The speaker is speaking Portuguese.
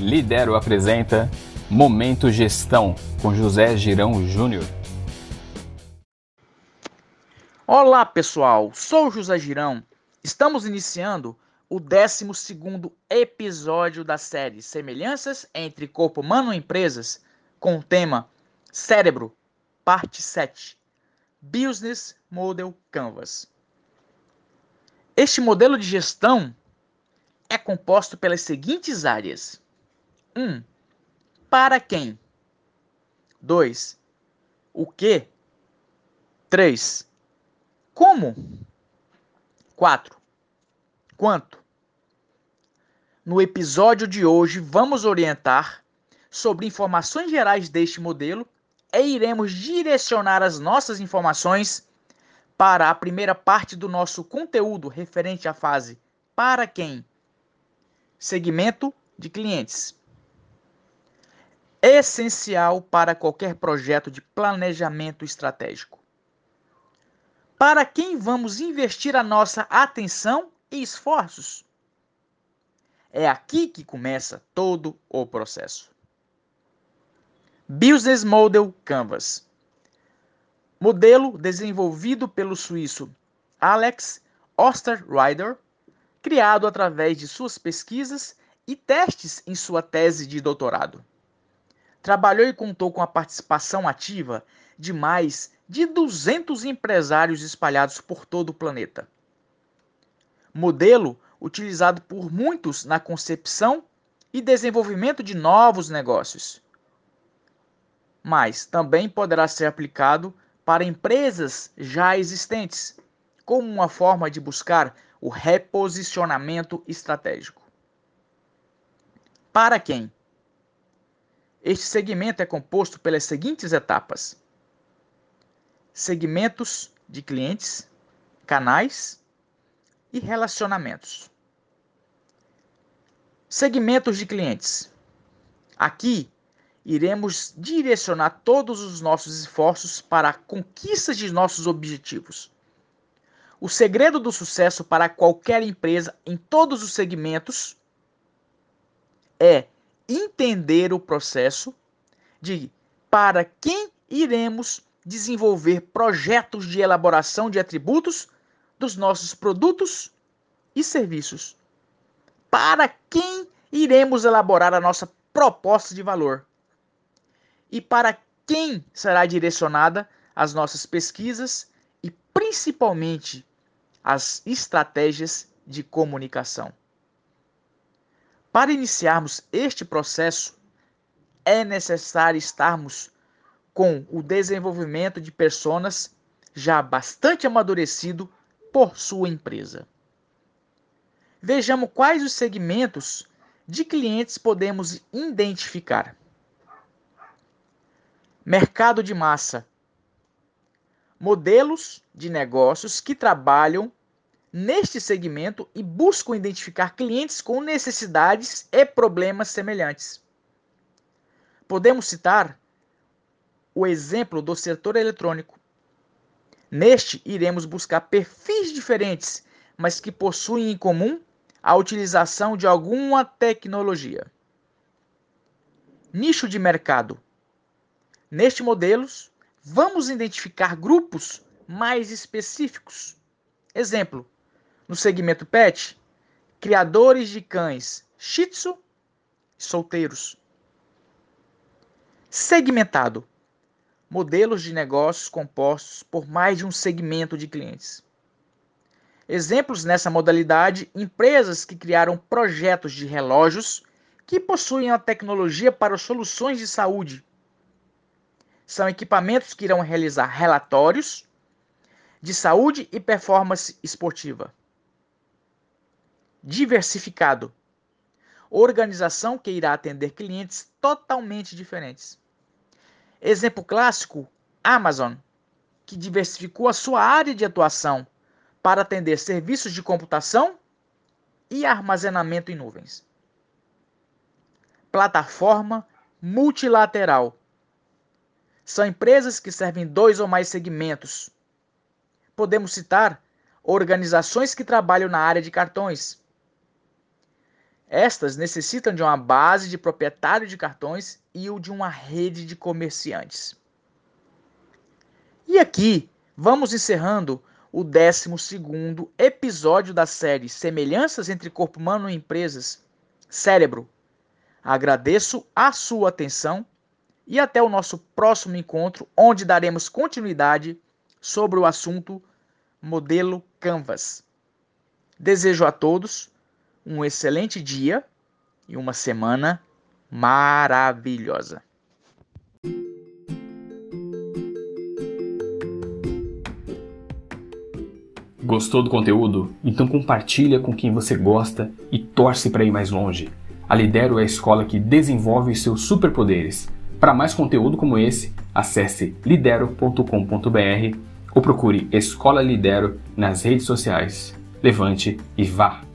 Lidero apresenta Momento Gestão com José Girão Júnior. Olá pessoal, sou José Girão. Estamos iniciando o 12 episódio da série Semelhanças entre Corpo Humano e Empresas, com o tema Cérebro, parte 7 Business Model Canvas. Este modelo de gestão é composto pelas seguintes áreas: 1. Um, para quem? 2. O que? 3. Como? 4. Quanto? No episódio de hoje, vamos orientar sobre informações gerais deste modelo e iremos direcionar as nossas informações para a primeira parte do nosso conteúdo referente à fase para quem? Segmento de clientes. Essencial para qualquer projeto de planejamento estratégico. Para quem vamos investir a nossa atenção e esforços? É aqui que começa todo o processo. Business Model Canvas. Modelo desenvolvido pelo suíço Alex Osterrider criado através de suas pesquisas e testes em sua tese de doutorado. Trabalhou e contou com a participação ativa de mais de 200 empresários espalhados por todo o planeta. Modelo utilizado por muitos na concepção e desenvolvimento de novos negócios. Mas também poderá ser aplicado para empresas já existentes, como uma forma de buscar o reposicionamento estratégico. Para quem? Este segmento é composto pelas seguintes etapas: segmentos de clientes, canais e relacionamentos. Segmentos de clientes. Aqui iremos direcionar todos os nossos esforços para a conquista de nossos objetivos. O segredo do sucesso para qualquer empresa em todos os segmentos é entender o processo de para quem iremos desenvolver projetos de elaboração de atributos dos nossos produtos e serviços. Para quem iremos elaborar a nossa proposta de valor? E para quem será direcionada as nossas pesquisas e principalmente as estratégias de comunicação. Para iniciarmos este processo, é necessário estarmos com o desenvolvimento de personas já bastante amadurecido por sua empresa. Vejamos quais os segmentos de clientes podemos identificar. Mercado de massa modelos de negócios que trabalham neste segmento e buscam identificar clientes com necessidades e problemas semelhantes. Podemos citar o exemplo do setor eletrônico. Neste, iremos buscar perfis diferentes, mas que possuem em comum a utilização de alguma tecnologia. Nicho de mercado. Neste modelos, vamos identificar grupos mais específicos. Exemplo, no segmento pet, criadores de cães Shih Tzu solteiros. Segmentado, modelos de negócios compostos por mais de um segmento de clientes. Exemplos nessa modalidade: empresas que criaram projetos de relógios que possuem a tecnologia para soluções de saúde são equipamentos que irão realizar relatórios de saúde e performance esportiva. Diversificado organização que irá atender clientes totalmente diferentes. Exemplo clássico: Amazon, que diversificou a sua área de atuação para atender serviços de computação e armazenamento em nuvens. Plataforma multilateral são empresas que servem dois ou mais segmentos. Podemos citar organizações que trabalham na área de cartões, Estas necessitam de uma base de proprietário de cartões e o de uma rede de comerciantes. E aqui vamos encerrando o 12 episódio da série Semelhanças entre Corpo Humano e Empresas. Cérebro. Agradeço a sua atenção e até o nosso próximo encontro, onde daremos continuidade sobre o assunto Modelo Canvas. Desejo a todos um excelente dia e uma semana maravilhosa. Gostou do conteúdo? Então compartilha com quem você gosta e torce para ir mais longe. A Lidero é a escola que desenvolve os seus superpoderes. Para mais conteúdo como esse, acesse lidero.com.br ou procure Escola Lidero nas redes sociais. Levante e vá!